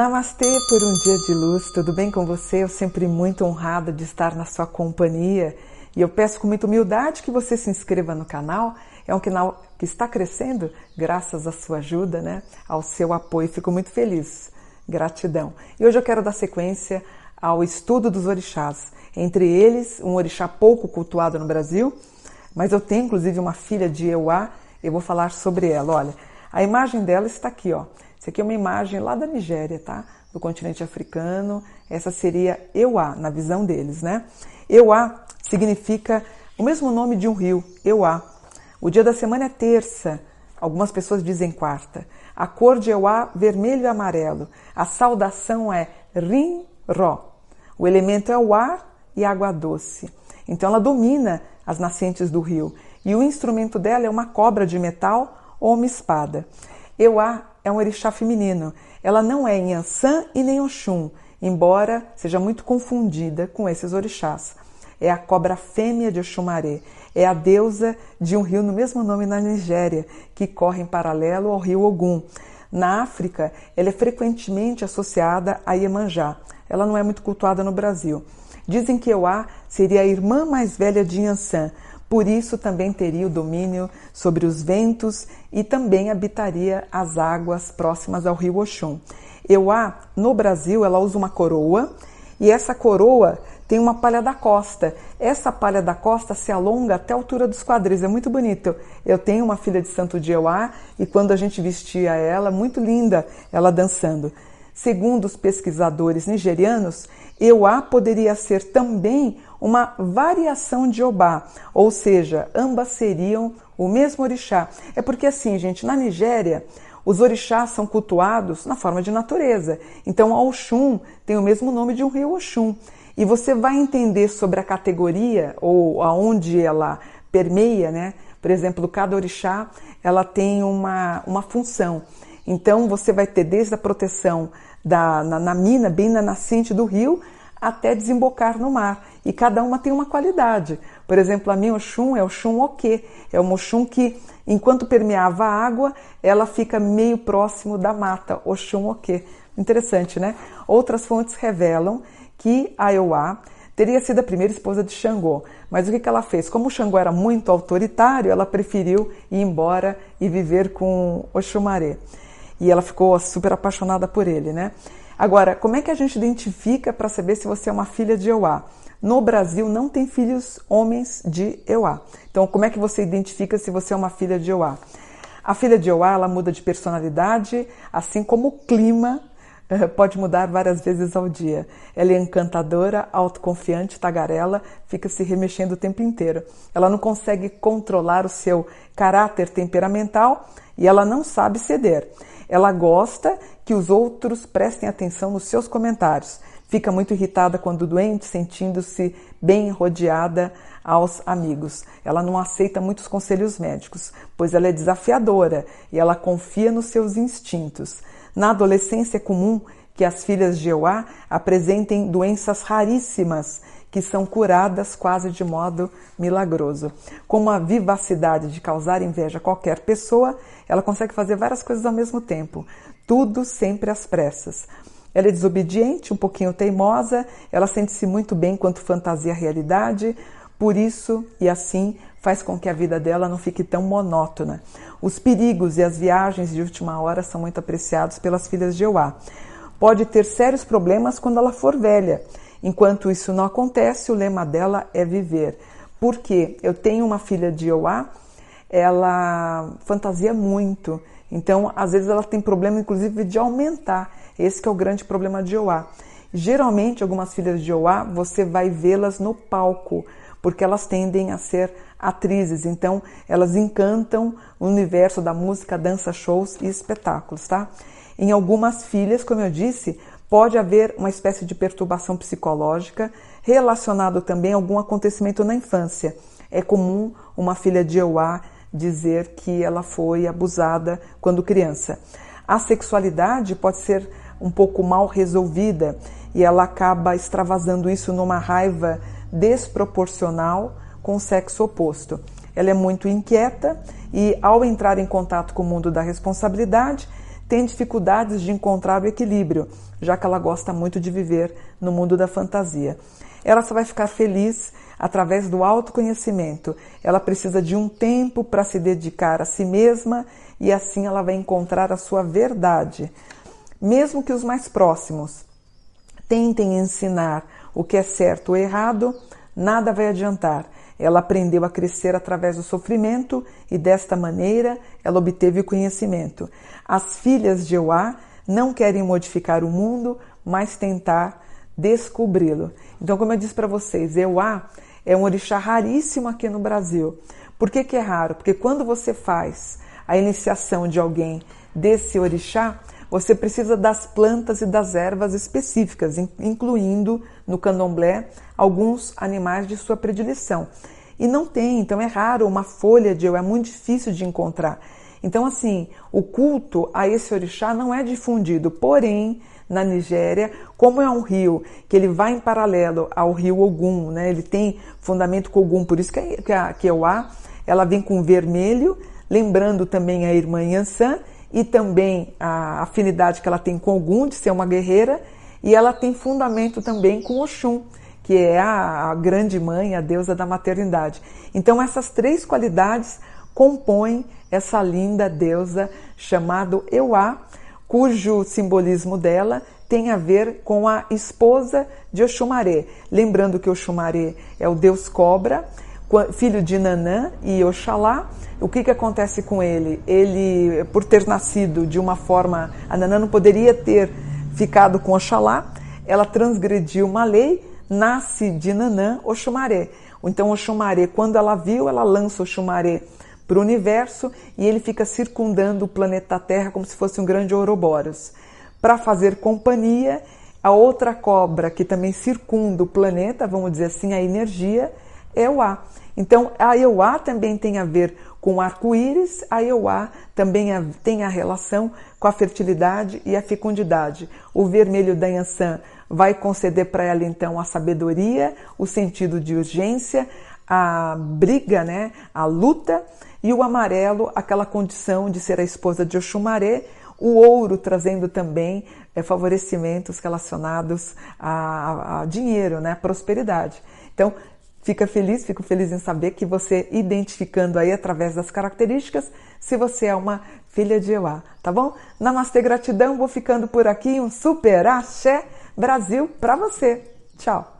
Namastê por um dia de luz, tudo bem com você? Eu sempre muito honrada de estar na sua companhia e eu peço com muita humildade que você se inscreva no canal. É um canal que está crescendo graças à sua ajuda, né? Ao seu apoio. Fico muito feliz. Gratidão. E hoje eu quero dar sequência ao estudo dos orixás. Entre eles, um orixá pouco cultuado no Brasil, mas eu tenho inclusive uma filha de Euá, eu vou falar sobre ela. Olha, a imagem dela está aqui, ó. Isso aqui é uma imagem lá da Nigéria, tá? Do continente africano. Essa seria Euá, na visão deles, né? Euá significa o mesmo nome de um rio, Euá. O dia da semana é terça, algumas pessoas dizem quarta. A cor de Euá, vermelho e amarelo. A saudação é Rim-Ró. O elemento é o ar e água doce. Então ela domina as nascentes do rio. E o instrumento dela é uma cobra de metal ou uma espada. Euá é um orixá feminino. Ela não é Yansan e nem Oxum, embora seja muito confundida com esses orixás. É a cobra fêmea de Oxumaré. É a deusa de um rio no mesmo nome na Nigéria, que corre em paralelo ao rio Ogum. Na África, ela é frequentemente associada a Iemanjá. Ela não é muito cultuada no Brasil. Dizem que Euá seria a irmã mais velha de Yansan, por isso também teria o domínio sobre os ventos e também habitaria as águas próximas ao rio Oxum. Euá, no Brasil, ela usa uma coroa e essa coroa tem uma palha da costa. Essa palha da costa se alonga até a altura dos quadris, é muito bonito. Eu tenho uma filha de santo de Euá e quando a gente vestia ela, muito linda, ela dançando. Segundo os pesquisadores nigerianos, Euá poderia ser também uma variação de Obá, ou seja, ambas seriam o mesmo orixá. É porque assim, gente, na Nigéria, os orixás são cultuados na forma de natureza. Então, a Oxum tem o mesmo nome de um rio Oxum. E você vai entender sobre a categoria ou aonde ela permeia, né? Por exemplo, cada orixá, ela tem uma, uma função. Então, você vai ter desde a proteção da, na, na mina, bem na nascente do rio, até desembocar no mar. E cada uma tem uma qualidade. Por exemplo, a minha Oxum é o Oxum Oque. É uma Oxum que, enquanto permeava a água, ela fica meio próximo da mata, Oxum Oque. Interessante, né? Outras fontes revelam que a Euá teria sido a primeira esposa de Xangô. Mas o que, que ela fez? Como o Xangô era muito autoritário, ela preferiu ir embora e viver com Oxumaré. E ela ficou super apaixonada por ele, né? Agora, como é que a gente identifica para saber se você é uma filha de Euá? No Brasil não tem filhos homens de Euá. Então, como é que você identifica se você é uma filha de Euá? A filha de Euá, ela muda de personalidade, assim como o clima pode mudar várias vezes ao dia. Ela é encantadora, autoconfiante, tagarela, fica se remexendo o tempo inteiro. Ela não consegue controlar o seu caráter temperamental e ela não sabe ceder. Ela gosta que os outros prestem atenção nos seus comentários. Fica muito irritada quando doente, sentindo-se bem rodeada aos amigos. Ela não aceita muitos conselhos médicos, pois ela é desafiadora e ela confia nos seus instintos. Na adolescência é comum que as filhas de Euá apresentem doenças raríssimas que são curadas quase de modo milagroso. Com uma vivacidade de causar inveja a qualquer pessoa, ela consegue fazer várias coisas ao mesmo tempo tudo sempre às pressas. Ela é desobediente, um pouquinho teimosa, ela sente-se muito bem quando fantasia a realidade, por isso e assim faz com que a vida dela não fique tão monótona. Os perigos e as viagens de última hora são muito apreciados pelas filhas de Euá. Pode ter sérios problemas quando ela for velha. Enquanto isso não acontece, o lema dela é viver. Porque eu tenho uma filha de Euá, ela fantasia muito então, às vezes ela tem problema, inclusive, de aumentar. Esse é o grande problema de Oá. Geralmente, algumas filhas de Oá, você vai vê-las no palco, porque elas tendem a ser atrizes. Então, elas encantam o universo da música, dança, shows e espetáculos, tá? Em algumas filhas, como eu disse, pode haver uma espécie de perturbação psicológica relacionado também a algum acontecimento na infância. É comum uma filha de Oá dizer que ela foi abusada quando criança. A sexualidade pode ser um pouco mal resolvida e ela acaba extravasando isso numa raiva desproporcional com o sexo oposto. Ela é muito inquieta e, ao entrar em contato com o mundo da responsabilidade, tem dificuldades de encontrar o equilíbrio, já que ela gosta muito de viver no mundo da fantasia. Ela só vai ficar feliz através do autoconhecimento. Ela precisa de um tempo para se dedicar a si mesma e assim ela vai encontrar a sua verdade. Mesmo que os mais próximos tentem ensinar o que é certo ou errado, nada vai adiantar. Ela aprendeu a crescer através do sofrimento e desta maneira ela obteve o conhecimento. As filhas de Euá não querem modificar o mundo, mas tentar descobri-lo. Então, como eu disse para vocês, Euá é um orixá raríssimo aqui no Brasil. Por que, que é raro? Porque quando você faz a iniciação de alguém desse orixá, você precisa das plantas e das ervas específicas, incluindo no candomblé alguns animais de sua predileção. E não tem, então é raro uma folha de eu, é muito difícil de encontrar. Então, assim, o culto a esse orixá não é difundido, porém, na Nigéria, como é um rio que ele vai em paralelo ao rio Ogum, né? Ele tem fundamento com Ogum, por isso que a, Ewa, ela vem com vermelho, lembrando também a irmã Yansan e também a afinidade que ela tem com Ogum de ser uma guerreira, e ela tem fundamento também com Oxum, que é a, a grande mãe, a deusa da maternidade. Então essas três qualidades compõem essa linda deusa chamada Ewa, cujo simbolismo dela tem a ver com a esposa de Oxumaré. Lembrando que Oxumaré é o deus cobra, filho de Nanã e Oxalá. O que, que acontece com ele? Ele, por ter nascido de uma forma. A Nanã não poderia ter ficado com Oxalá, ela transgrediu uma lei, nasce de Nanã Oxumaré. Então, Oxumaré, quando ela viu, ela lança Oxumaré para o universo e ele fica circundando o planeta Terra como se fosse um grande Ouroboros. Para fazer companhia, a outra cobra que também circunda o planeta, vamos dizer assim, a energia, é o A. Então, a Euá também tem a ver com arco-íris, a Euá também tem a relação com a fertilidade e a fecundidade. O vermelho da Yansan vai conceder para ela, então, a sabedoria, o sentido de urgência, a briga, né, a luta, e o amarelo, aquela condição de ser a esposa de Oxumaré, o ouro trazendo também é, favorecimentos relacionados a, a, dinheiro, né, prosperidade. Então, fica feliz, fico feliz em saber que você identificando aí através das características se você é uma filha de Euá, tá bom? Namastê, gratidão, vou ficando por aqui, um super axé Brasil para você. Tchau!